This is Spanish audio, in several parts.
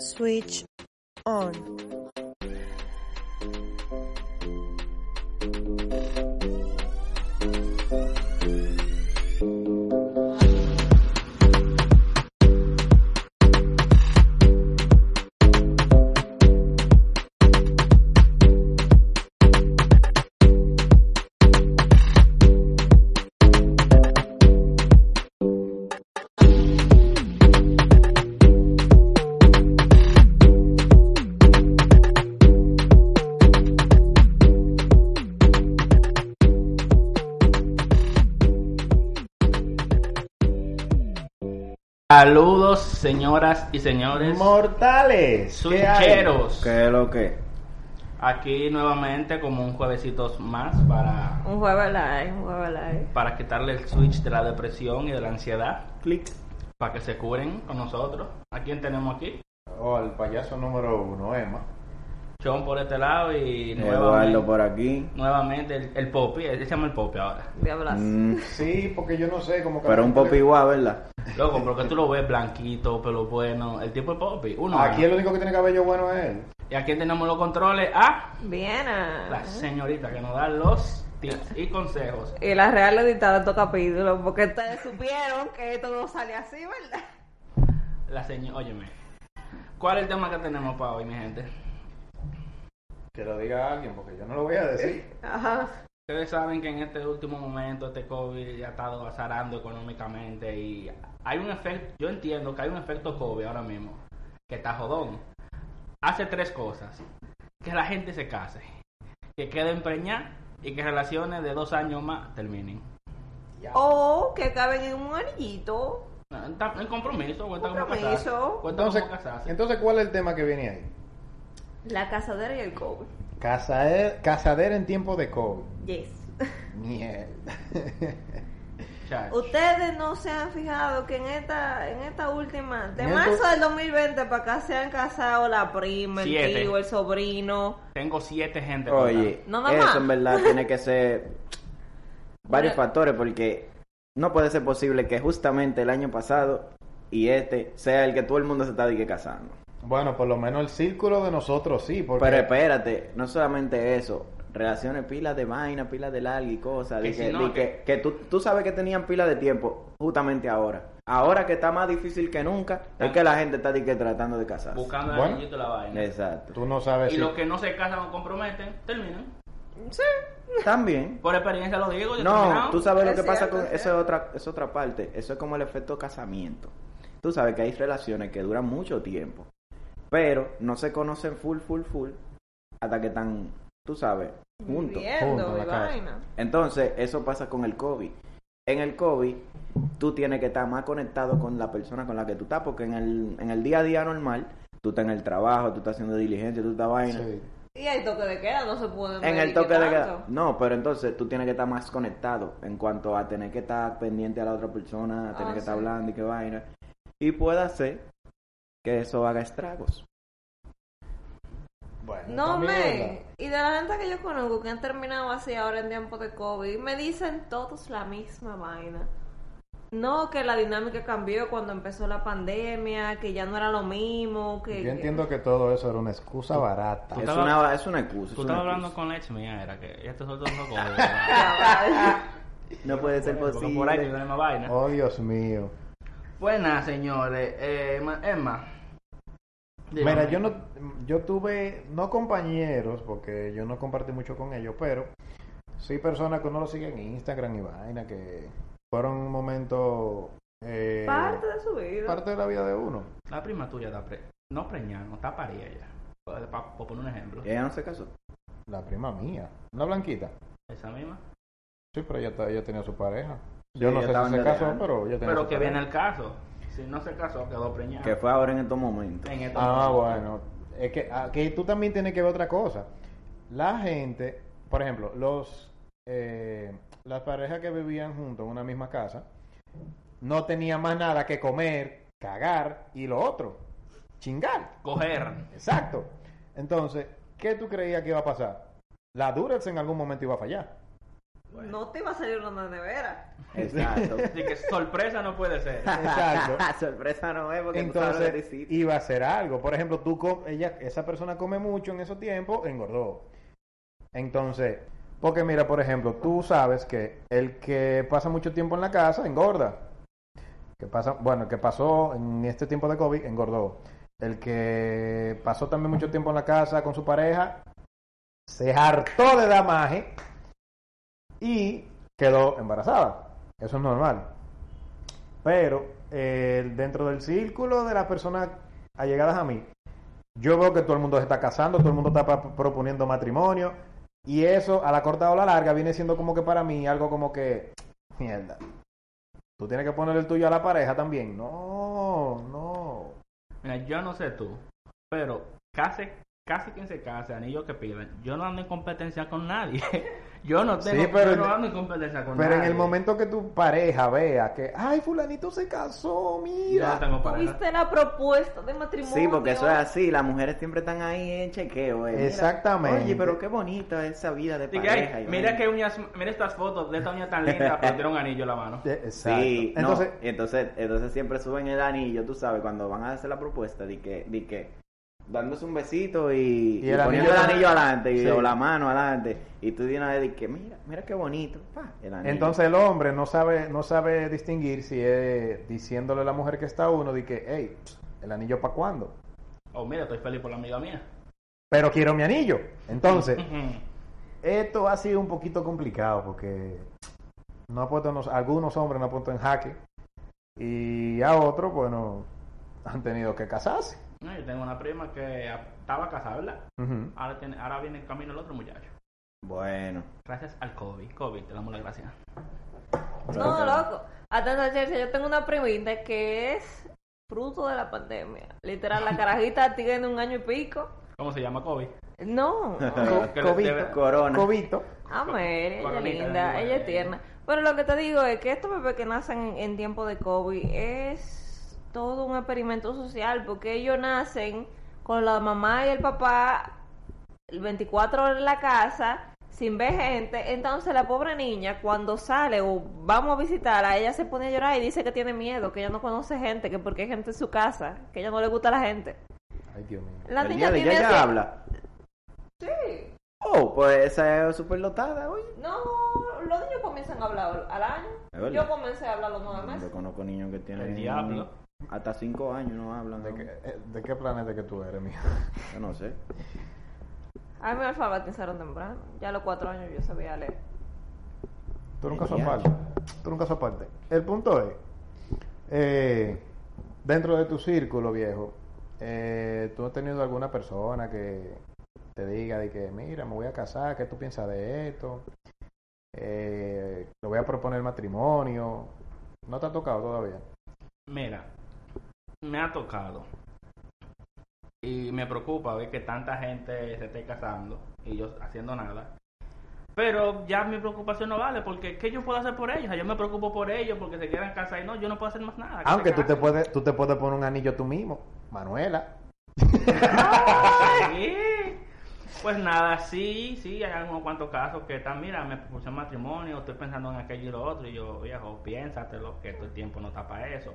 Switch on. Saludos, señoras y señores. Mortales. Switcheros. ¿Qué es lo que? Aquí nuevamente como un juevesitos más para, Un jueves live, un jueves live. para quitarle el switch de la depresión y de la ansiedad. Clic. Para que se curen con nosotros. ¿A quién tenemos aquí? O al payaso número uno, Emma. Sean por este lado y nuevamente, por aquí. nuevamente el, el Popi. Él se llama el Popi ahora. Diablas. Mm, Sí, porque yo no sé cómo pero un le- igual, ¿verdad? Loco, porque tú lo ves blanquito, pelo bueno. El tipo es Popi. Uno. Aquí el único que tiene cabello bueno es él. Y aquí tenemos los controles a Bien. ah. la señorita que nos da los tips y consejos. Y la real editada de estos capítulos, porque ustedes supieron que esto no sale así, ¿verdad? La señora, óyeme. ¿Cuál es el tema que tenemos para hoy, mi gente? Que lo diga alguien, porque yo no lo voy a decir. Ajá. Ustedes saben que en este último momento este COVID ya ha estado azarando económicamente y hay un efecto, yo entiendo que hay un efecto COVID ahora mismo, que está jodón. Hace tres cosas. Que la gente se case, que quede empreñada y que relaciones de dos años más terminen. O que caben en un anillito. En compromiso, cuenta como Compromiso. casarse. Cuenta Entonces, como casarse. entonces, ¿cuál es el tema que viene ahí? La casadera y el COVID. Casader- casadera en tiempo de COVID. Yes. Mierda. Chacho. Ustedes no se han fijado que en esta, en esta última, de marzo del 2020 para acá se han casado la prima, el Siete. tío, el sobrino. Tengo siete gente. Oye, No, nada eso en verdad tiene que ser varios factores porque no puede ser posible que justamente el año pasado y este sea el que todo el mundo se está dique casando. Bueno, por lo menos el círculo de nosotros sí, porque Pero espérate, no solamente eso, relaciones pilas de vaina, pilas de larga y cosas, Que de si que, no, que- tú, tú sabes que tenían pila de tiempo justamente ahora. Ahora que está más difícil que nunca, es que la gente está dique tratando de casarse. Buscando el Bueno. y la vaina. Exacto. tú no sabes Y si... los que no se casan o comprometen, terminan. Sí. También. Por experiencia lo digo. yo No, terminado. tú sabes lo que pasa con es eso es otra es otra parte, eso es como el efecto casamiento. Tú sabes que hay relaciones que duran mucho tiempo, pero no se conocen full full full hasta que están, tú sabes, juntos. Viviendo Juntos vaina. Entonces, eso pasa con el COVID. En el COVID, tú tienes que estar más conectado con la persona con la que tú estás, porque en el, en el día a día normal, tú estás en el trabajo, tú estás haciendo diligencia, tú estás vaina. Sí. Y hay toque de queda, no se puede En el toque que de queda. No, pero entonces tú tienes que estar más conectado en cuanto a tener que estar pendiente a la otra persona, a tener Ah, que estar hablando y qué vaina. Y puede ser que eso haga estragos. Bueno, No, verdad. Y de la gente que yo conozco que han terminado así ahora en tiempo de COVID, me dicen todos la misma vaina. No, que la dinámica cambió cuando empezó la pandemia, que ya no era lo mismo, que... Yo entiendo que todo eso era una excusa barata. Es una, es una excusa. es Tú una estabas hablando con la ex mía, era que ella te soltó un poco. No puede ser Porque por ahí posible. tiene la misma vaina. Oh, Dios mío. Buenas, señores. Eh, Ma- Emma. Dígame. Mira, yo no, yo tuve, no compañeros, porque yo no compartí mucho con ellos, pero sí personas que uno lo sigue en Instagram y vaina, que fueron un momento, eh, Parte de su vida. parte de la vida de uno. La prima tuya está pre... no preñada, no está parida ya. Para poner un ejemplo. Ella no se casó. La prima mía, una blanquita. Esa misma. Sí, pero ella, tenía su pareja. Yo Sí, no sé si se casó, pero ella tenía Pero su que pareja. viene el caso. Si no se casó, quedó preñada. Que fue ahora en estos momentos. En estos Ah, momentos. bueno. Es que aquí tú también tienes que ver otra cosa. La gente, por ejemplo, los eh, las parejas que vivían juntos en una misma casa no tenían más nada que comer, cagar y lo otro, chingar. Coger. Exacto. Entonces, ¿qué tú creías que iba a pasar? La Durex en algún momento iba a fallar. No te iba a salir una nevera. Exacto. Así que sorpresa no puede ser. Exacto. Sorpresa no es porque tú sabes lo que Entonces iba a hacer algo. Por ejemplo, tú com- ella, esa persona come mucho en esos tiempos, engordó. Entonces, porque mira, por ejemplo, tú sabes que el que pasa mucho tiempo en la casa engorda. Que pasa, bueno, el que pasó en este tiempo de COVID engordó. El que pasó también mucho tiempo en la casa con su pareja se hartó de damaje y quedó embarazada. Eso es normal. Pero eh, dentro del círculo de las personas allegadas a mí, yo veo que todo el mundo se está casando, todo el mundo está proponiendo matrimonio. Y eso, a la corta o a la larga, viene siendo como que para mí algo como que, mierda. Tú tienes que poner el tuyo a la pareja también. No, no. Mira, yo no sé tú, pero casi, casi quien se case, anillo que piden, yo no ando en competencia con nadie. yo no tengo, Sí, pero yo no ando en competencia con Pero nadie. en el momento que tu pareja vea que, ay, fulanito se casó, Yo mira. no tengo pareja. Tuviste la propuesta de matrimonio. Sí, porque eso es así, las mujeres siempre están ahí en chequeo. eh. Exactamente. Oye, pero qué bonita esa vida de pareja. mira que uñas, mira estas fotos de esta uña tan linda, pero tiene un anillo en la mano. Eh, Exacto. Sí, no, Entonces, entonces, entonces siempre suben el anillo, tú sabes, cuando van a hacer la propuesta, de que, de que dándose un besito y, Y y el poniendo anillo- el anillo adelante y Sí. o la mano adelante y tú de que mira, mira qué bonito, pa, el anillo. Entonces el hombre no sabe, no sabe distinguir si es diciéndole a la mujer que está uno de que, hey, el anillo para cuándo. Oh, mira, estoy feliz por la amiga mía. Pero quiero mi anillo. Entonces, esto ha sido un poquito complicado porque no ha puesto, nos- algunos hombres no han puesto en jaque y a otros, bueno, han tenido que casarse. No, yo tengo una prima que ah, estaba casada, ¿verdad? Ahora, tiene, ahora viene en camino el otro muchacho. Bueno, Gracias al COVID. COVID, te damos las gracias. No, loco. Atenta, Chelsea, yo tengo una primita que es fruto de la pandemia. Literal, la carajita tiene un año y pico. ¿Cómo se llama COVID? No. Cobito. debe- corona. Cobito. Amer, ella es linda, ella es tierna. Pero lo que te digo es que estos bebés que nacen en, en tiempo de COVID es todo un experimento social porque ellos nacen con la mamá y el papá el 24 horas en la casa sin ver gente. Entonces la pobre niña cuando sale o vamos a visitarla, ella se pone a llorar y dice que tiene miedo, que ella no conoce gente, que porque hay gente en su casa, que ella no le gusta la gente. Ay, Dios mío. La el niña día de tiene ella así- ya habla. Sí. Oh, pues esa es súper lotada, oye. No, los niños comienzan a hablar al año. Yo comencé a hablar los nueve Yo meses. conozco niños que tienen El diablo. Hasta cinco años no hablan. ¿De eh, ¿De qué planeta que tú eres, mío? Yo no sé. A mí me alfabetizaron temprano. Ya a los cuatro años yo sabía leer. Tú nunca sos aparte. Tú nunca sos aparte. El punto es, eh, dentro de tu círculo, viejo, eh, ¿tú has tenido alguna persona que te diga de que, mira, me voy a casar, ¿qué tú piensas de esto? Eh, le voy a proponer matrimonio. ¿No te ha tocado todavía? Mira, me ha tocado. Y me preocupa ver que tanta gente se esté casando y yo haciendo nada. Pero ya mi preocupación no vale, porque ¿qué yo puedo hacer por ellos? O sea, yo me preocupo por ellos porque se quieran casar y no, yo no puedo hacer más nada. que Aunque tú te puedes, tú te puedes poner un anillo tú mismo, Manuela. Pues nada, sí, sí, hay algunos cuantos casos que están, mira, me propuse matrimonio, estoy pensando en aquello y lo otro, y yo, viejo, piénsatelo, que el tiempo no está para eso.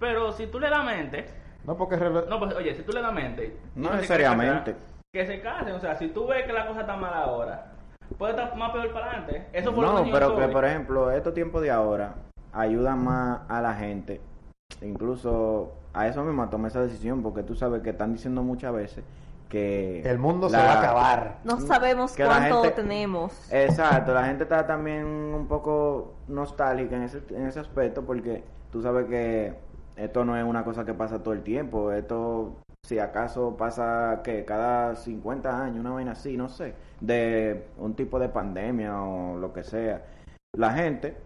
Pero si tú le das mente, No porque no, pues oye, si tú le das mente, No se necesariamente. Que se casen, o sea, si tú ves que la cosa está mal ahora, puede estar más peor para adelante. Eso fue lo No, que dijo pero que por ejemplo, estos tiempos de ahora ayudan más a la gente. Incluso a eso mismo tomé esa decisión porque tú sabes que están diciendo muchas veces que el mundo se la- va a acabar. No sabemos cuánto gente- tenemos. Exacto, la gente está también un poco nostálgica en ese, en ese aspecto porque tú sabes que esto no es una cosa que pasa todo el tiempo, esto si acaso pasa que cada 50 años, una vaina así, no sé, de un tipo de pandemia o lo que sea. La gente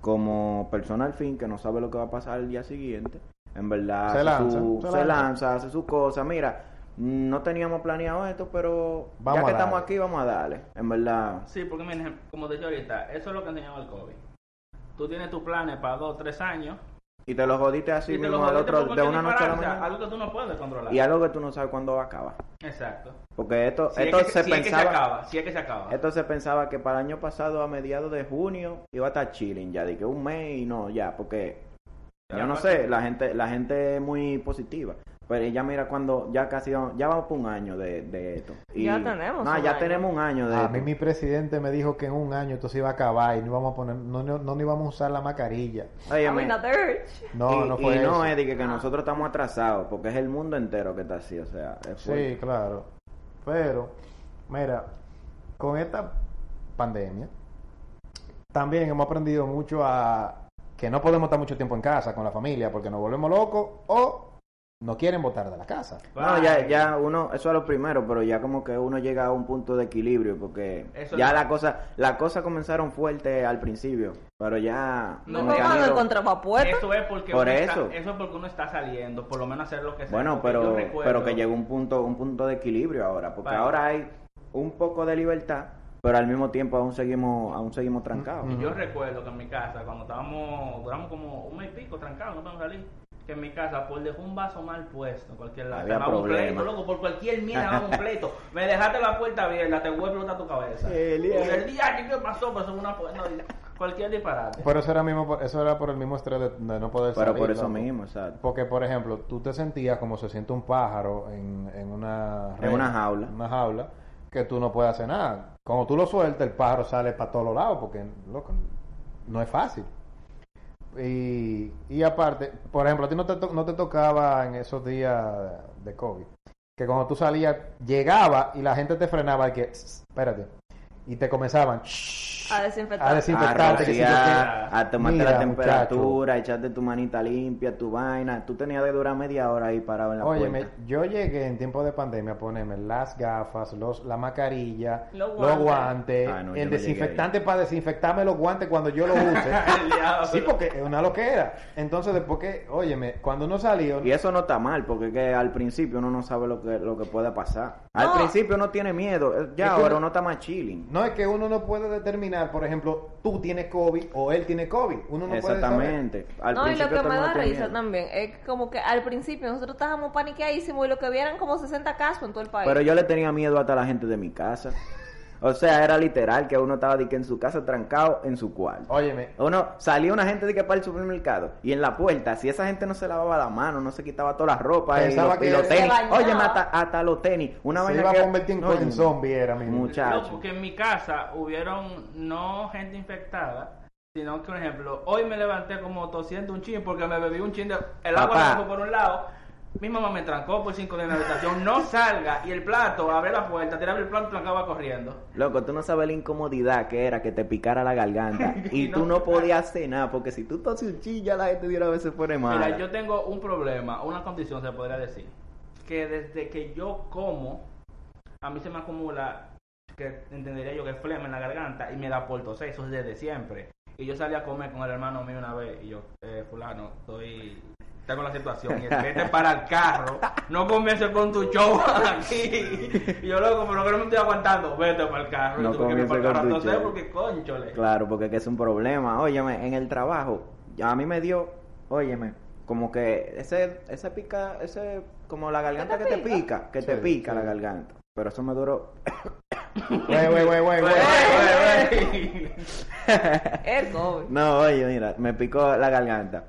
como persona al fin que no sabe lo que va a pasar el día siguiente, en verdad Se lanza, su- se se lanza. lanza, hace su cosa. Mira, no teníamos planeado esto, pero Vamos ya a que estamos aquí, vamos a darle. En verdad, Sí, porque mira, como te dije ahorita, eso es lo que enseñaba el COVID. Tú tienes tus planes para dos, tres años. Y te lo jodiste así y te lo mismo al otro, de una noche a la mañana. algo que tú no puedes controlar. Y algo que tú no sabes cuándo va a acabar. Exacto. Porque esto, Si, esto es que, se si es que se pensaba... acaba, si es que se acaba. Esto se pensaba que para el año pasado, a mediados de junio, iba a estar chilling ya, de que un mes y no, ya, porque Ya yo no sé, la gente, la gente es muy positiva. Pero ya mira cuando ya casi vamos- ya vamos por un año de, de esto. Ya tenemos No, un ya año. tenemos un año de A esto. mí mi presidente me dijo que en un año esto se iba a acabar y no íbamos a poner, no, no, no íbamos a usar la mascarilla. Dirt. No, y, no fue y no eso. es de que, que nosotros estamos atrasados, porque es el mundo entero que está así, o sea, es Sí, claro. Pero, mira, con esta pandemia, también hemos aprendido mucho a que no podemos estar mucho tiempo en casa con la familia porque nos volvemos locos o no quieren votar de la casa. No, ya, ya uno, eso es lo primero, pero ya como que uno llega a un punto de equilibrio, porque Eso ya es- la cosa, las cosas comenzaron fuerte al principio, pero ya No, Vamos ido- a encontrar puerta. Eso es porque Por uno eso. Está, eso es porque uno está saliendo, por lo menos hacer lo que sea. Bueno, pero, recuerdo- pero que llegó un punto, un punto de equilibrio ahora, porque Vale. ahora hay un poco de libertad, pero al mismo tiempo aún seguimos, aún seguimos trancados. Mm, Y yo recuerdo que en mi casa, cuando estábamos, duramos como un mes y pico trancados, no podemos salir. Que en mi casa, por dejar un vaso mal puesto, en cualquier lado. Había te un pleito, loco, por cualquier mierda daba un pleito. Me dejaste la puerta abierta, te voy a explotar tu cabeza. El Y día- el día, ¿qué pasó? Pues una no, cualquier disparate. Pero eso era, mismo, por- eso era por el mismo estrés de, de no poder Pero salir. por eso loco. mismo, exacto. Porque, por ejemplo, tú te sentías como se siente un pájaro en, en una... En una jaula. Una jaula, que tú no puedes hacer nada. Cuando tú lo sueltas, el pájaro sale para todos los lados, porque, loco, no es fácil. Y, y aparte, por ejemplo, a ti no te, no te tocaba en esos días de COVID, que cuando tú salías, llegaba y la gente te frenaba y que, "Sss, espérate, y te comenzaban A desinfectar. a A desinfectarte, que rociar, a tomarte Mira, la temperatura, echarte tu manita limpia, tu vaina. Tú tenías de durar media hora ahí parado en la Óyeme, puerta. yo llegué en tiempo de pandemia a ponerme las gafas, los, la mascarilla, Los los guantes. Ah, no, el desinfectante para desinfectarme los guantes cuando yo los use. Sí, porque es una loquera. Entonces, después que, óyeme, cuando uno salió, Y eso no está mal, porque que al principio uno no sabe lo que, lo que puede pasar. Al No. principio uno tiene miedo, eh, ya Es ahora uno- uno está más chilling. no es que uno no puede determinar, por ejemplo, tú tienes COVID o él tiene COVID. Uno no puede saber. Exactamente. Al No, y lo que me da risa miedo. también es que como que al principio nosotros estábamos paniqueadísimos y lo que vieran como 60 casos en todo el país. Pero yo le tenía miedo hasta a la gente de mi casa. O sea, era literal que uno estaba de que en su casa trancado en su cuarto. Óyeme, Uno salía una gente de que para el supermercado y en la puerta, si esa gente no se lavaba la mano, no se quitaba toda la ropa y Pensaba los, que y los tenis. Oye, hasta, hasta los tenis. Una se iba a convertir en, Oye, en zombie, era mismo. Muchacho. No, porque en mi casa hubieron no gente infectada, sino que, por ejemplo, hoy me levanté como tosiendo un chin porque me bebí un chin de... El agua por un lado. Mi mamá me trancó por cinco días en la habitación. No salga. Y el plato, abre la puerta, tiraba el plato y trancaba corriendo. Loco, tú no sabes la incomodidad que era que te picara la garganta y Y tú no- no podías hacer nada porque si tú toses un chilla la gente diera a veces fuera mala. Mira, yo tengo un problema, una condición se podría decir, que desde que yo como, a mí se me acumula, que entendería yo que es flema en la garganta y me da por toser, eso es desde siempre. Y yo salí a comer con el hermano mío una vez y yo, eh, fulano, estoy... Tengo la situación y él, vete para el carro, no comiences con tu show aquí. Y yo loco, pero que no me estoy aguantando, vete para el carro. No y comiences para el con carro porque conchole. Claro, porque que es un problema. Óyeme, en el trabajo, ya a mí me dio, óyeme, como que ese, ese pica, ese, como la garganta te que te pica? pica, que te Sí, pica sí. la garganta. Pero eso me duró. Güey, güey, güey. El COVID. No, oye, mira, me picó la garganta.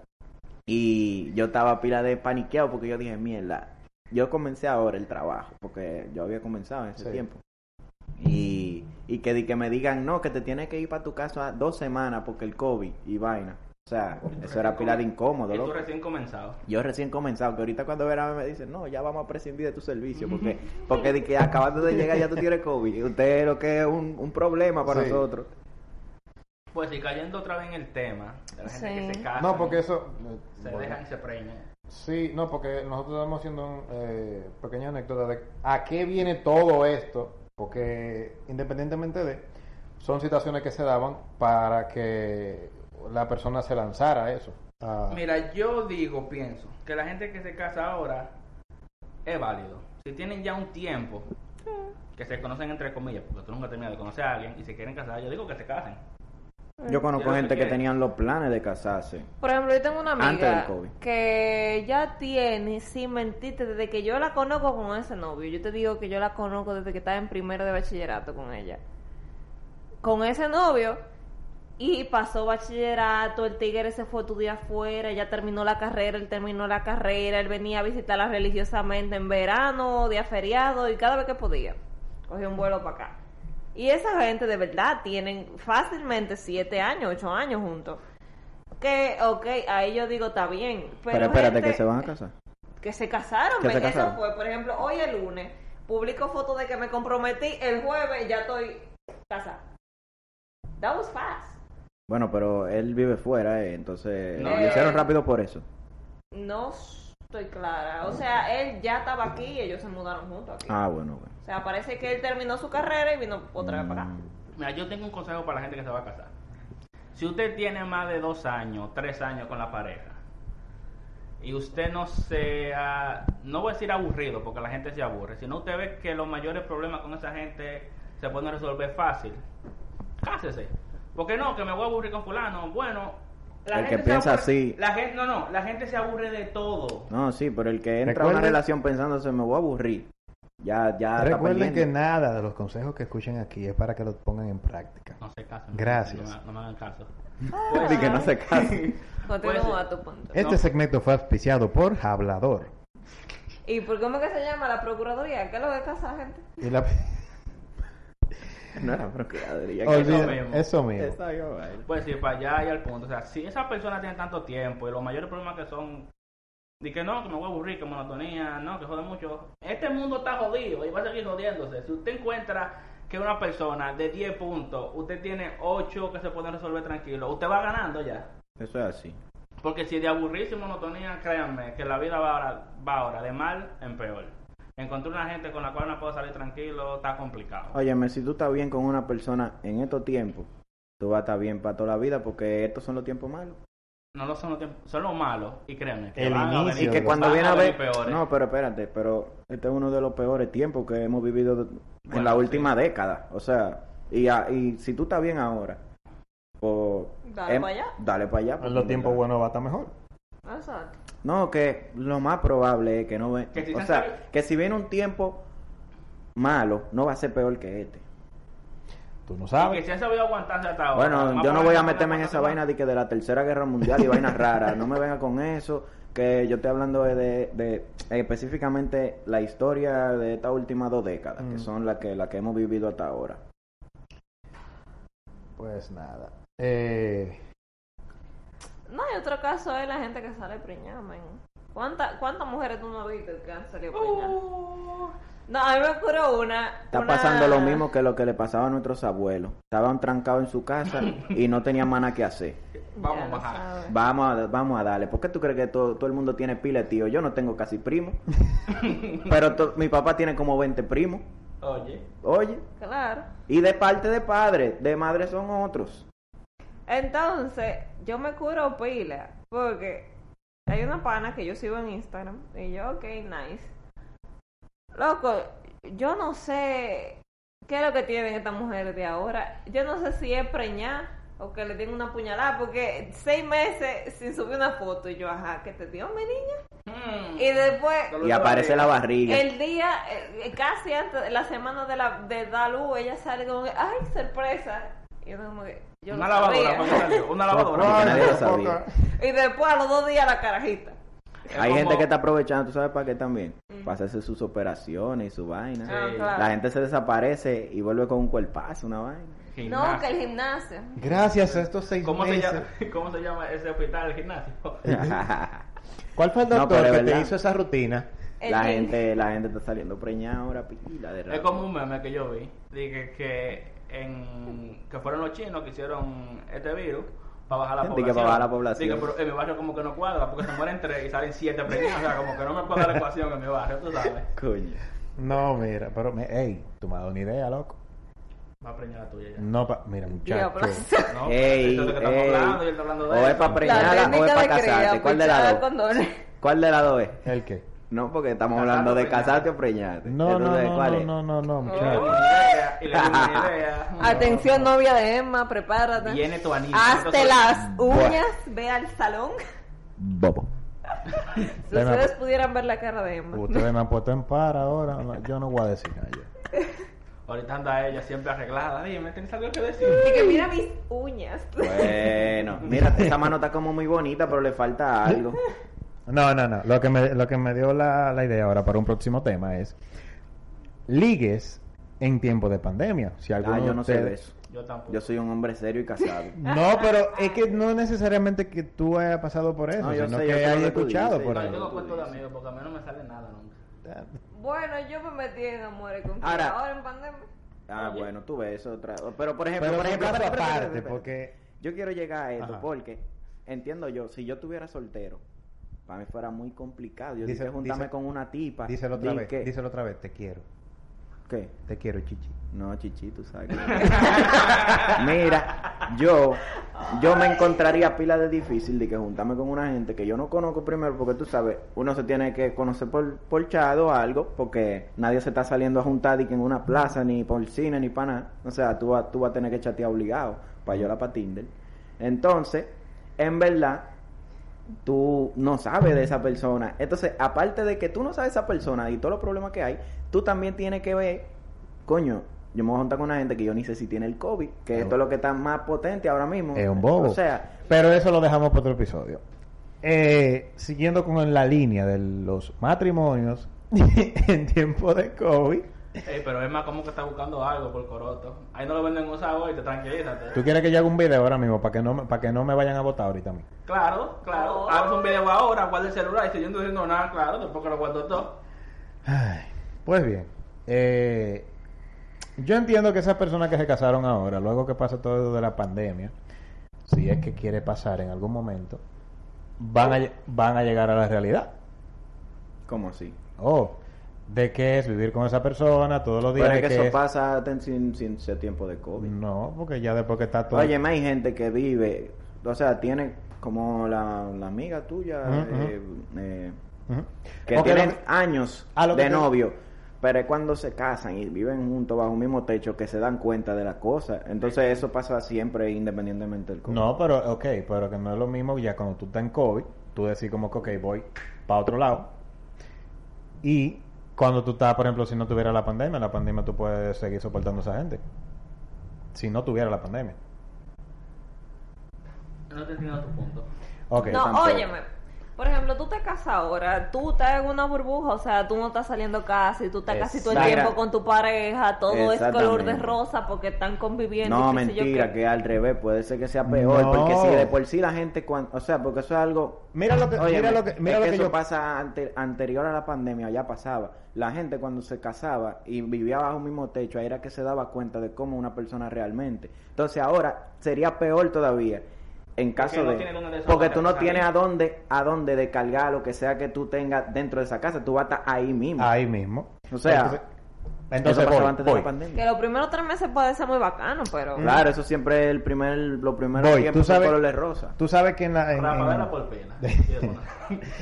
Y yo estaba pila de paniqueado porque yo dije, mierda, yo comencé ahora el trabajo, porque yo había comenzado en ese Sí. tiempo. Y, y que, di- que me digan, no, que te tienes que ir para tu casa dos semanas porque el COVID y vaina. O sea, eso era pila de incómodo, Y tú loco. recién comenzado. Yo recién comenzado, que ahorita cuando verán me dicen, no, ya vamos a prescindir de tu servicio, porque porque de que acabando de llegar ya tú tienes COVID. Usted lo que es un, un problema para Sí. nosotros. Pues y cayendo otra vez en el tema de la gente que se casa, No, porque eso... se bueno. dejan y se preñan. Sí, no, porque nosotros estamos haciendo una pequeña anécdota de a qué viene todo esto, porque independientemente de, son situaciones que se daban para que la persona se lanzara a eso. a- Mira, yo digo, pienso, que la gente que se casa ahora es válido. Si tienen ya un tiempo que se conocen entre comillas, porque tú nunca terminas de conocer a alguien y se quieren casar, yo digo que se casen. Yo conozco Yo no gente que tenían los planes de casarse. Por ejemplo, yo tengo una Antes del amiga COVID. que ya tiene, sin mentirte, desde que yo la conozco con ese novio. Yo te digo que yo la conozco desde que estaba en primero de bachillerato con ella. Con ese novio. Y pasó bachillerato, el tigre se fue a estudiar afuera, ella terminó la carrera, él terminó la carrera, él venía a visitarla religiosamente en verano, día feriado y cada vez que podía. Cogió un vuelo para acá. Y esa gente de verdad tienen fácilmente siete años, ocho años juntos. Que, ok, ahí yo digo, está bien. Pero, Pero, espérate, gente que se van a casar. que se casaron. Que se casaron. Eso fue, por ejemplo, hoy el lunes, publico fotos de que me comprometí, el jueves ya estoy casada. That was fast. Bueno, pero él vive fuera, eh, entonces No, lo eh. hicieron rápido por eso. No estoy clara. O sea, él ya estaba aquí y ellos se mudaron juntos aquí. Ah, bueno, bueno. O sea, parece que él terminó su carrera y vino otra vez para acá. Mm. Mira, yo tengo un consejo para la gente que se va a casar. Si usted tiene más de dos años, tres años con la pareja, y usted no sea, no voy a decir aburrido, porque la gente se aburre, sino usted ve que los mayores problemas con esa gente se pueden resolver fácil, cásese. Porque no, que me voy a aburrir con fulano. Bueno, la El que se piensa aburre- así. La gente, no, no, la gente se aburre de todo. No, sí, pero el que entra a una relación pensándose me voy a aburrir. Ya, ya está Recuerden que nada de los consejos que escuchen aquí es para que los pongan en práctica. No se casen. Gracias. No, me- no me hagan caso. Y que no se Pues, tu punto. Este No. segmento fue auspiciado por Hablador. ¿Y por cómo que se llama la procuraduría? ¿Qué es lo de casa, gente? Y la... no era que- Olvida- mismo. eso mismo. Está bien, vale. Pues sí, para allá y al punto. O sea, si esa persona tiene tanto tiempo y los mayores problemas que son, de que no, que me voy a aburrir, que monotonía, no, que jode mucho. Este mundo está jodido y va a seguir jodiéndose. Si usted encuentra que una persona de 10 puntos, usted tiene 8 que se pueden resolver tranquilo, usted va ganando ya. Eso es así. Porque si de aburrirse y monotonía, créanme, que la vida va ahora, va ahora de mal en peor. Encontrar una gente con la cual no puedo salir tranquilo está complicado. Óyeme, si tú estás bien con una persona en estos tiempos, tú vas a estar bien para toda la vida porque estos son los tiempos malos. No lo son los tiempos, son los malos y créanme que El van a inicio venir- Y que cuando van viene a ver... peores. No, pero espérate, pero este es uno de los peores tiempos que hemos vivido en Bueno, la sí. última década. O sea, y, a- y si tú estás bien ahora, pues... Dale em, pa' allá. Dale para allá. En los tiempos buenos va a estar mejor. Exacto. No, que lo más probable es que no ve... Que si o se sea, que si viene un tiempo malo, no va a ser peor que este. Tú no Y que sabes. si han sabido aguantarse hasta ahora. Bueno, yo no voy a que meterme en esa vaina de que de la tercera guerra mundial y vainas raras. No me venga con eso. Que yo estoy hablando de, de, de, específicamente la historia de estas últimas dos décadas, que Mm. son las que, las que hemos vivido hasta ahora. Pues nada. Eh, No, hay otro caso es la gente que sale preñada, men. ¿Cuánta- ¿Cuántas mujeres tú no has visto que han salido preñadas? Uh, No, a mí me ocurrió una. Está una- pasando lo mismo que lo que le pasaba a nuestros abuelos. Estaban trancados en su casa y no tenían nada que hacer. Vamos a bajar. Vamos a, vamos a darle. ¿Por qué tú crees que todo, todo el mundo tiene pile, tío? Yo no tengo casi primo. Pero to- mi papá tiene como 20 primos. Oye, Oye. Claro. Y de parte de padre, de madre son otros. Entonces, yo me curo pila. Porque hay una pana que yo sigo en Instagram. Y yo, ok, nice. Loco, yo no sé qué es lo que tienen estas mujeres de ahora. Yo no sé si es preñar o que le den una puñalada. Porque seis meses sin subir una foto. Y yo, ajá, ¿qué te dio mi niña? Hmm. Y después, Y aparece la barriga. el día, eh, casi antes la semana de la de dar luz, ella sale que, ay, sorpresa. Y yo como que, yo una lavadora, salió, una lavadora. nadie lo Ay, sabía. poca. Y después a los dos días la carajita. Es Hay como- gente que está aprovechando, ¿tú sabes para qué también? Mm. Para hacerse sus operaciones y su vaina. Sí. Ah. La gente se desaparece y vuelve con un cuerpazo, una vaina. No, que el gimnasio. Gracias a estos seis ¿Cómo se, meses. llama, ¿Cómo se llama ese hospital, el gimnasio? ¿Cuál fue el doctor es que te hizo esa rutina? El la gym. gente, la gente está saliendo preñada ahora, pila de Es rato. como un meme que yo vi. Dije que, en, que fueron los chinos que hicieron este virus para bajar la que población. para bajar la población. Dije, pero en mi barrio como que no cuadra porque se mueren tres y salen siete preñados. O sea, como que no me cuadra la ecuación en mi barrio, tú sabes. Coño. No, mira, pero, me, ey, tú me has dado una idea, loco. para preñar la tuya ya. No, pa- mira, muchacho. No, Ey, eso es lo que estamos hablando y él está hablando de O es para La preñarla o es para casarte. ¿Cuál de las dos? ¿Cuál de las dos es? ¿El qué? No, porque estamos hablando de casarte o preñarte. No, no, no, ¿cuál no, no, no, no, Y le muchacho. doy una idea, y le doy una idea. Atención, novia de Emma, prepárate. Viene tu anillo. Hazte las uñas, ve al salón. Bobo. Si ustedes pudieran ver la cara de Emma. Ustedes me han puesto en par ahora. yo no voy a decir nada. Ahorita anda ella siempre arreglada. Dime, ¿tienes algo que decir? Y que mira mis uñas. Bueno, mira, esa mano está como muy bonita, pero le falta algo. No, no, no. Lo que me, lo que me dio la, la idea ahora para un próximo tema es ligues en tiempo de pandemia. Si alguno Ah, yo no sé de eso. Yo tampoco. Yo soy un hombre serio y casado. No, pero es que no necesariamente que tú hayas pasado por eso, No, yo sino sé, que hayas escuchado dices. por ahí. yo tengo tú cuento de amigos porque a mí no me sale nada nunca. Bueno, yo me metí en amores con Ahora- ahora en pandemia. Ah, Oye. bueno, tú ves otra. Pero por ejemplo, Pero por ejemplo, aparte, porque... yo quiero llegar a esto Ajá. porque entiendo yo, si yo tuviera soltero, para mí fuera muy complicado. Yo Dice- dije juntarme dice- con una tipa. Díselo otra vez, que- díselo otra vez, te quiero. ¿Qué? Te quiero, chichi. No, chichi, tú sabes. que- Mira, yo yo me encontraría pila de difícil de que juntarme con una gente que yo no conozco primero, porque tú sabes, uno se tiene que conocer por, por chat o algo, porque nadie se está saliendo a juntar que en una plaza, ni por cine, ni para nada. O sea, tú, vas- tú vas a tener que chatear obligado para yo la para Tinder. Entonces, en verdad, tú no sabes de esa persona. Entonces, aparte de que tú no sabes de esa persona y todos los problemas que hay, tú también tienes que ver, coño, yo me voy a juntar con una gente que yo ni sé si tiene el COVID, que Es esto es lo que está más potente ahora mismo. Es un bobo. O sea, Pero eso lo dejamos para otro episodio. Eh, siguiendo con la línea de los matrimonios en tiempo de COVID. Ey, pero es más como que está buscando algo por coroto. Ahí no lo venden usado y te tranquilízate. ¿Tú quieres que yo haga un video ahora mismo para que no, me- para que no me vayan a votar ahorita a mí? Claro, claro. Oh. Haz un video ahora, guarda el celular y si yo no estoy diciendo nada, claro, después que lo guardo todo. Ay, pues bien, eh, yo entiendo que esas personas que se casaron ahora, luego que pasa todo esto de la pandemia, si es que quiere pasar en algún momento, van a, van a llegar a la realidad. ¿cómo así? Oh, de qué es vivir con esa persona todos los días. Pero es que eso es- pasa sin, sin ser tiempo de COVID. No, porque ya después que está todo... Oye, hay gente que vive, o sea, tiene como la, la amiga tuya, eh, eh, que tienen que- años que de novio, pero es cuando se casan y viven juntos bajo un mismo techo que se dan cuenta de la cosa. Entonces eso pasa siempre independientemente del COVID. No, pero ok, pero que no es lo mismo ya cuando tú estás en COVID, tú decís como que ok, voy para otro lado. Y cuando tú estás, por ejemplo, si no tuviera la pandemia, la pandemia tú puedes seguir soportando a esa gente. Si no tuviera la pandemia. No te entiendo tu punto. Ok. no, óyeme. Por ejemplo, tú te casas ahora, tú estás en una burbuja, o sea, tú no estás saliendo casi, tú estás casi todo el tiempo con tu pareja, todo es color de rosa porque están conviviendo. No, y qué sé yo mentira, qué. que al revés, puede ser que sea peor, No. porque si de por sí la gente, cuan- o sea, porque eso es algo... Mira lo que, mira lo que, mira es lo que que eso yo pasa ante- anterior a la pandemia, ya pasaba. La gente cuando se casaba y vivía bajo un mismo techo, ahí era que se daba cuenta de cómo una persona realmente. Entonces ahora sería peor todavía en caso no de tiene dónde porque tú no tienes a dónde a dónde descargar lo que sea que tú tengas dentro de esa casa, tú vas a estar ahí mismo. ahí mismo. O sea, entonces, entonces eso pasaba voy, antes de la pandemia. Que los primeros tres meses puede ser muy bacano, pero... Claro, eso siempre es el primer, lo primero tú sabes- colores rosa. Tú sabes que en la... en- en- por pena. De.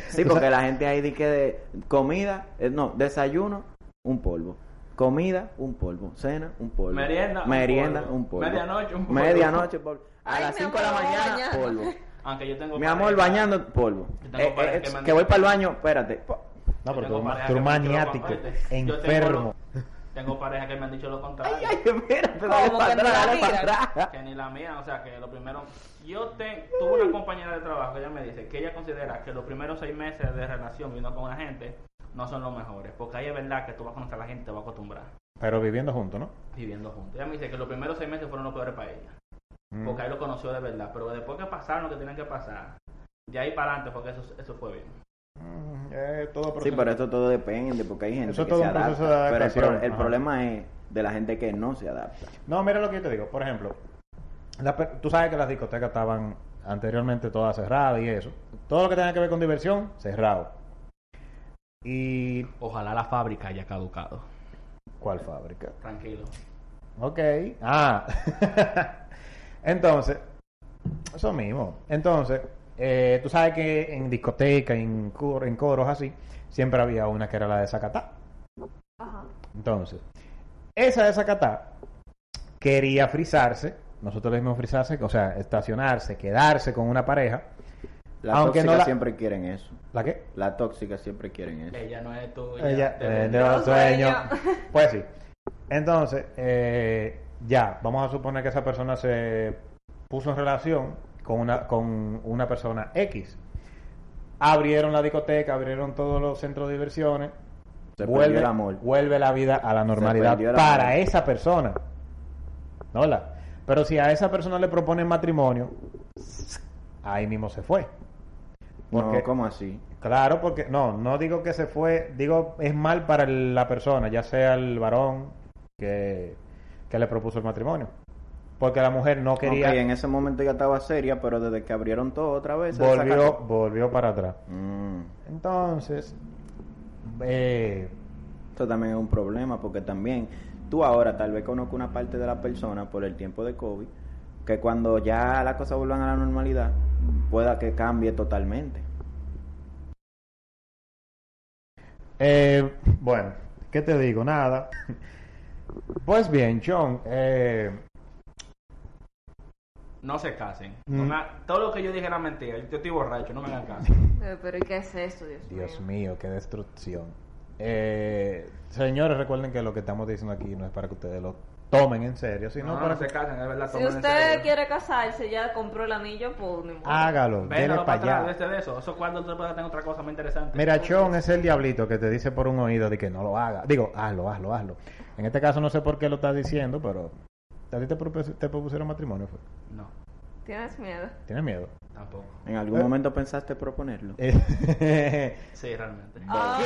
Sí, porque la gente ahí dice que de comida, eh, no, desayuno, un polvo. Comida, un polvo. Cena, un polvo. Merienda, un Merienda, polvo. un polvo. Medianoche, un polvo. Medianoche, polvo. A Ay, las mi 5 de la mañana, bañando. polvo. Aunque yo tengo Mi amor, pareja- bañando, polvo. Eh, eh, que voy para el baño, espérate. No, pero tú, tú lo maniático, enfermo. Tengo parejas que me han dicho lo contrario. Ay, ay, espérate, dale ¿Cómo para atrás, la dale para atrás. Que ni la mía, o sea, que lo primero... Yo te, tuve una compañera de trabajo, ella me dice que ella considera que los primeros seis meses de relación viviendo con una gente no son los mejores, porque ahí es verdad que tú vas a conocer a la gente, te vas a acostumbrar Pero viviendo juntos, ¿no? viviendo juntos. Ella me dice que los primeros seis meses fueron los peores para ella, Mm. porque ahí lo conoció de verdad, pero después que pasaron lo que tenían que pasar, de ahí para adelante, porque eso, eso fue bien. Mm, eh, todo Sí, pero esto todo depende, porque hay gente Eso que todo se adapta. de Pero el, pro- problema es de la gente que no se adapta. No, mira lo que yo te digo. Por ejemplo, la tú sabes que las discotecas estaban anteriormente todas cerradas y eso. Todo lo que tenga que ver con diversión, cerrado. ¿Y Ojalá la fábrica haya caducado. cuál fábrica? Tranquilo. Ok. Ah. Entonces, eso mismo. Entonces, eh, tú sabes que en discoteca, en, cor- en coros así, siempre había una que era la de Zacatá. Ajá. Entonces, esa de Zacatá quería frizarse, nosotros le decimos frizarse, o sea, estacionarse, quedarse con una pareja. Aunque no la- siempre quieren eso. ¿La qué? Las tóxicas siempre quieren eso. Ella no es tuya. Ella, te eh, vende. de los Los sueños. sueños. Pues sí. Entonces, eh, ya, vamos a suponer que esa persona se puso en relación con una, con una persona X. Abrieron la discoteca, abrieron todos los centros de diversiones. Se vuelve, el amor. vuelve la vida a la normalidad para amor. esa persona. ¿No? ¿Verdad? Pero si a esa persona le proponen matrimonio, ahí mismo se fue. Porque- No, ¿cómo así? Claro, porque no, no digo que se fue, digo es mal para la persona, ya sea el varón que, que le propuso el matrimonio. Porque la mujer no quería, Ok, en ese momento ya estaba seria, pero desde que abrieron todo otra vez... volvió, volvió para atrás. Mm, Entonces, eh, Esto también es un problema, porque también tú ahora tal vez conozco una parte de la persona por el tiempo de COVID, que cuando ya las cosas vuelvan a la normalidad, pueda que cambie totalmente. eh, bueno, ¿qué te digo? Nada. Pues bien, John, eh, No se casen. No Mm. me ha- Todo lo que yo dije era mentira. Yo estoy borracho, no me hagan caso. Eh, Pero ¿y qué es esto, Dios, Dios mío? mío, qué destrucción. Eh, señores, recuerden que lo que estamos diciendo aquí no es para que ustedes lo tomen en serio, sino No, para no se casen, es verdad. Si usted serio. quiere casarse, ya compró el anillo, pues ni modo. hágalo, dele para para allá. atrás de eso. Eso cuando usted pueda tener otra cosa más interesante. Mira, Chon es el diablito que te dice por un oído de que no lo haga. Digo, hazlo, hazlo, hazlo. En este caso no sé por qué lo estás diciendo, pero ¿a ti te, propus- te propusieron matrimonio? Fue? No, ¿Tienes miedo? ¿Tienes miedo? Tampoco. ¿En algún Eh. momento pensaste proponerlo? Eh, Sí, realmente. Ah.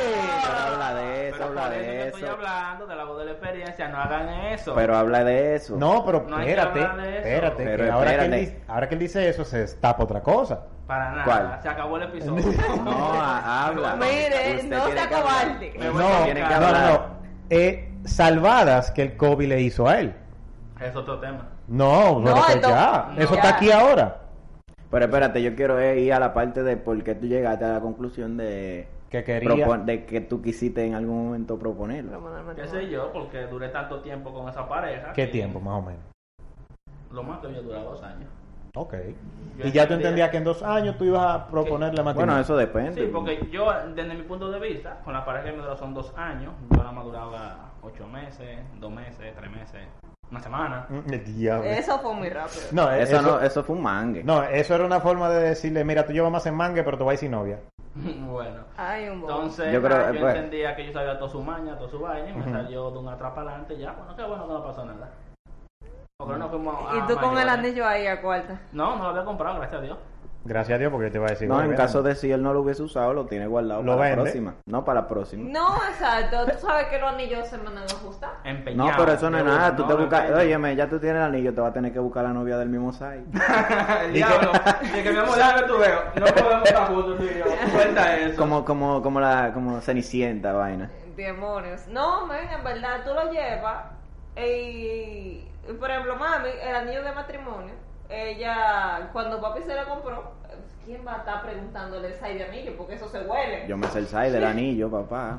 Pero habla de eso, Pero habla eso de que estoy eso. hablando de la voz de la experiencia. No hagan eso. Pero habla de eso. no, pero No hay que espérate, eso. espérate, Pero que ahora, que él, ahora que él dice eso se destapa otra cosa. Para nada. ¿Cuál? Se acabó el episodio. No, ha- habla. Mire, no se acobarde. No, no, no, hablar. no. Eh, salvadas que el COVID le hizo a él. Es otro tema. No, pero que esto- ya. no. Eso Ya. está aquí ahora. Pero espérate, yo quiero ir a la parte de por qué tú llegaste a la conclusión de, Que quería. de que tú quisiste en algún momento proponerlo. Proponer ¿Qué sé yo? Porque duré tanto tiempo con esa pareja. ¿Qué que tiempo, más o menos? Lo más que yo dura dos años. Ok. Yo y ya tú entendía- entendías que en dos años tú ibas a proponerle matrimonio. Bueno, eso depende. Sí, porque yo, desde mi punto de vista, con la pareja que me duró son dos años. Yo nada más duraba ocho meses, dos meses, tres meses, una semana. Mm, El diablo. Eso fue muy rápido. No, eso, eso, no, eso fue un mangue. no, eso era una forma de decirle, mira, tú llevas más en mangue, pero tú vas sin novia. bueno. Hay un. Entonces, Yo creo, yo pues- entendía que yo sabía toda su maña, toda su vaina, y me salió de un atrás para adelante. Ya, bueno, qué bueno que no pasó nada. Porque no fuimos a y tú con el anillo ahí a cuarta. No, no lo había comprado, gracias a Dios. Gracias a Dios, porque yo te iba a decir. no, en caso de si él no lo hubiese usado, lo tiene guardado Lo para vende. la próxima. No, para la próxima. No, exacto. Tú sabes que los anillos se mandan a ajustar. Empeñado. No, pero eso no es nada. Tú no, te no buscas. Óyeme, ya tú tienes el anillo, te vas a tener que buscar la novia del mismo site. el diablo. De que mi amor, déjame tu veo. No podemos estar juntos, yo. Cuenta eso. como, como, como la, como Cenicienta, vaina. Demonios. No, men, en verdad, tú lo llevas y, por ejemplo, mami, el anillo de matrimonio, ella, cuando papi se lo compró, ¿quién va a estar preguntándole el side de anillo? Porque eso se huele. Yo me sé el site del anillo, papá.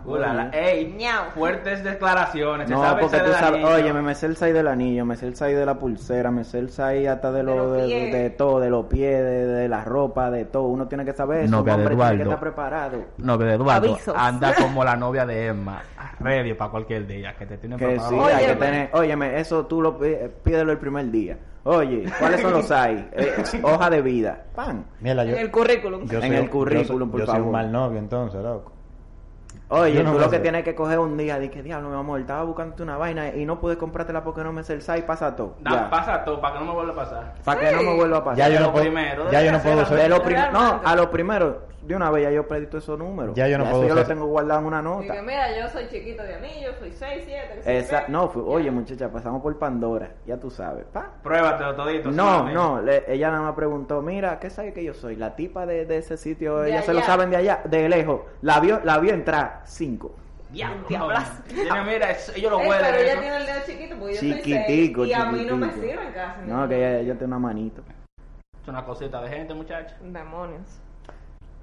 Ey, Ñau. fuertes declaraciones. No, sabe porque tú sabes, oye, me sé el 6 del anillo, me sé el 6 de la pulsera, me sé el 6 hasta de, lo, de, todo, de los pies, de, de la ropa, de todo. Uno tiene que saber eso, Novia un de hombre tiene que Eduardo. estar preparado. No, que de Eduardo Avisos. anda como la novia de Emma, ready para cualquier día, que te tienen Que preparado. sí, Oye, hay que tener, óyeme, eso tú lo pi- pídelo el primer día. Oye, ¿cuáles son los hay? Eh, hoja de vida, pan. Mira, yo, En el currículum. yo en soy el un- yo currículum, soy- por yo soy un favor. mal novio, entonces, loco. Oye, Yo no tú lo que sé. tienes que coger un día, de que diablo, mi amor, estaba buscándote una vaina y no pude comprártela porque no me sé el 6, pasa todo. Da, pasa todo, para que no me vuelva a pasar. Para que no me vuelva a pasar. Ya yo no lo puedo, primero, ya yo no puedo De lo no, a lo primero, de una vez ya yo predicto esos números. Ya yo no puedo eso yo lo tengo guardado en una Y nota. que mira, yo soy chiquito de anillo, soy 6, 7. que sé Esa, qué. no, fue- oye muchacha, pasamos por Pandora, ya tú sabes. Pa. Pruébatelo todito. No, mami. no, le- ella nada más preguntó, mira, ¿qué sabe que yo soy? La tipa de, de ese sitio, De ella se lo saben de allá, de lejos. La vio, la vio entrar, cinco. Diablo. Diablas. Tiene, mira, ellos lo Eh, huelen. pero ella eso. tiene el dedo chiquito porque yo soy Chiquitico, seis y a mí no me sirven casi. No, que ella, ella tiene una manito. Es una cosita de gente, muchacho. Demonios.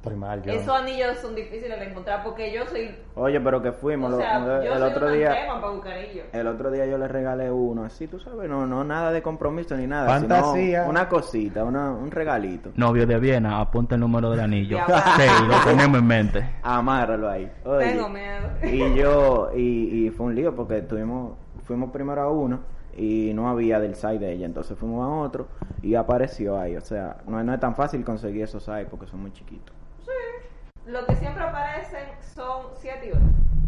Estoy mal, yo. Esos anillos son difíciles de encontrar porque yo soy. Oye, pero que fuimos. O lo- sea, yo el soy otro día. para buscar. El otro día yo le regalé uno, así tú sabes, no, no nada de compromiso ni nada, Fantasía. sino una cosita, una, un regalito. Novio de Viena, apunta el número del anillo. Sí, lo tenemos en mente. Amárralo ahí. Oye, Tengo miedo. Y yo, y, y fue un lío porque tuvimos, fuimos primero a uno y no había del site de ella, entonces fuimos a otro y apareció ahí. O sea, no, es- no es tan fácil conseguir esos sites porque son muy chiquitos. Lo que siempre aparecen son 7 y 8,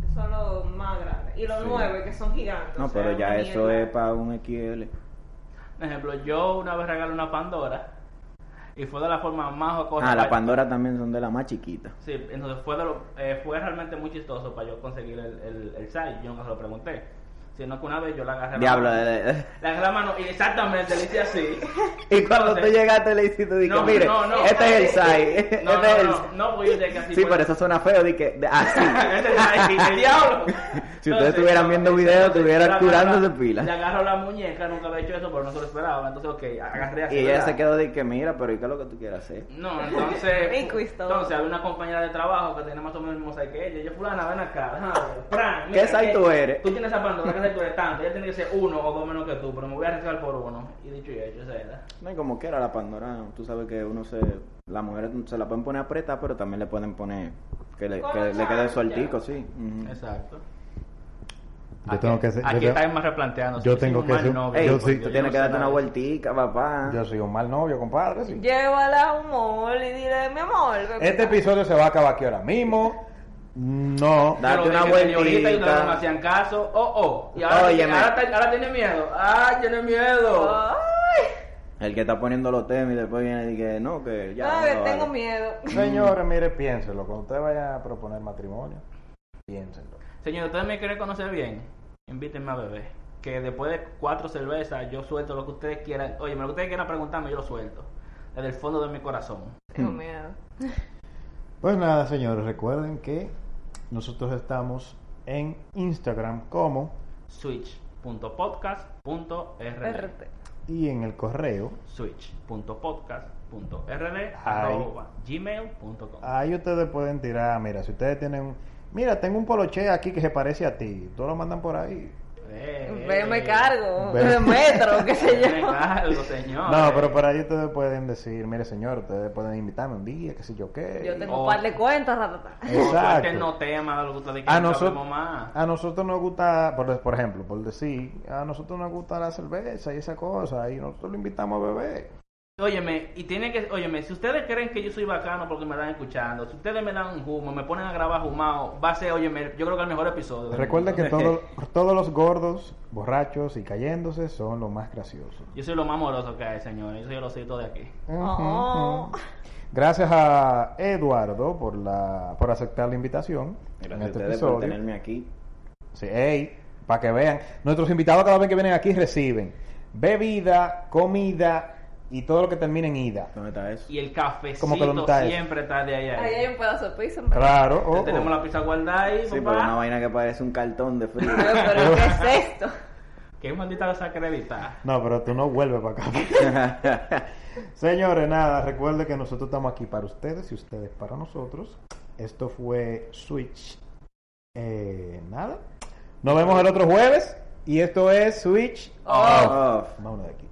que son los más grandes. Y los Sí. 9, que son gigantes. No, o sea, pero ya eso mierda. es para un XL. Por ejemplo, yo una vez regalé una Pandora y fue de la forma más jocosa. Ah, las para- Pandora también son de las más chiquitas. Sí, entonces fue, de lo- eh, fue realmente muy chistoso para yo conseguir el, el, el site. Yo nunca se lo pregunté. Sino que una vez yo la agarré. la Diablo, mano- de- de- Le agarré la mano y exactamente le hice así. Y cuando tú Entonces- llegaste le hiciste, dije, No, mire, no, no. este es el site. No, este es el... no, no, no, yo dije así Sí, pero eso suena feo, de- así. Ese es el- diablo. Si ustedes estuvieran viendo videos, estuvieran curándose agarro- pila. Le agarro la muñeca, nunca había hecho eso, pero no se lo esperaba. Entonces, ok, agarré así. Y ella se quedó de que, mira, pero ¿y qué es lo que tú quieres hacer? No, entonces. Entonces había una compañera de trabajo que tenía más o menos el mismo size que ella. Yo, fulana, ven acá. ¿Qué size que- tú eres? Tú tienes esa pandora, ¿qué size tú eres tanto? Ella tiene que ser uno o dos menos que tú, pero me voy a arriesgar por uno. Y dicho y hecho, esa era. No, y como quiera la Pandora, tú sabes que uno se... Las mujeres se la pueden poner apretada, pero también le pueden poner... Que le, que le quede sueltico, sí. Exacto. Yo tengo que ser- yo Aquí tengo- está más replanteando. yo tengo que mal ser- novio, Ey, yo sí- tú yo tienes no que darte una vueltica, papá. Yo soy un mal novio, compadre. sí. Llévala a un mall y dile, mi amor. Este acá". episodio se va a acabar aquí ahora mismo. No. Da- Date lo una ahorita y ustedes vueltita. no me hacían caso. Oh, oh. Y ahora, tiene miedo. Ah, tiene miedo. Ay, El que está poniendo los temas y después viene y dice, no, que ya... ay, no, tengo vale. miedo. Señores, mire, piénselo. Cuando usted vaya a proponer matrimonio, piénselo. Señor, ¿ustedes me quieren conocer bien? Invítenme a beber. Que después de cuatro cervezas yo suelto lo que ustedes quieran. Oye, lo que ustedes quieran preguntarme, yo lo suelto. Desde el fondo de mi corazón. Tengo miedo. Pues nada, señores, recuerden que nosotros estamos en Instagram como switch.podcast.rd y en el correo. switch.podcast.rd Ay. arroba gmail.com Ahí ustedes pueden tirar, mira, si ustedes tienen, mira, tengo un poloche aquí que se parece a ti, todos lo mandan por ahí. Eh, Ve, me cargo. Ve. Metro, qué sé Me yo. cargo, señor. No, pero por ahí ustedes pueden decir, mire señor, ustedes pueden invitarme un día, qué sé yo qué. Yo tengo Oh. un par de cuentas. Exacto. no tema de lo que ustedes A nosotros, más. a nosotros nos gusta, por, por ejemplo, por decir, a nosotros nos gusta la cerveza y esa cosa, y nosotros lo invitamos a beber. Óyeme, y tiene que, óyeme, si ustedes creen que yo soy bacano porque me están escuchando, si ustedes me dan un humo, me ponen a grabar humado, va a ser, óyeme, yo creo que el mejor episodio. Recuerden que todo- todos los gordos, borrachos y cayéndose son los más graciosos. Yo soy lo más amoroso que hay, señores. Yo soy el osito de aquí. Oh. Gracias a Eduardo por la por aceptar la invitación en Gracias a este ustedes por tenerme aquí. Sí, ey, para que vean, nuestros invitados cada vez que vienen aquí reciben bebida, comida y todo lo que termine en ida. ¿Dónde está eso? Y el cafecito ¿Cómo que dónde está eso? siempre está de allá. Ahí hay un pedazo de pizza. Claro, oh, Tenemos oh. la pizza guardada ahí, Sí, papá. pero una vaina que parece un cartón de frío. Pero, pero, ¿qué es esto? Qué maldita desacreditada. No, pero tú no vuelves para acá. Señores, nada, recuerden que nosotros estamos aquí para ustedes y ustedes para nosotros. Esto fue Switch. Eh, nada. Nos vemos el otro jueves y esto es Switch Oh. Off. Vámonos de aquí.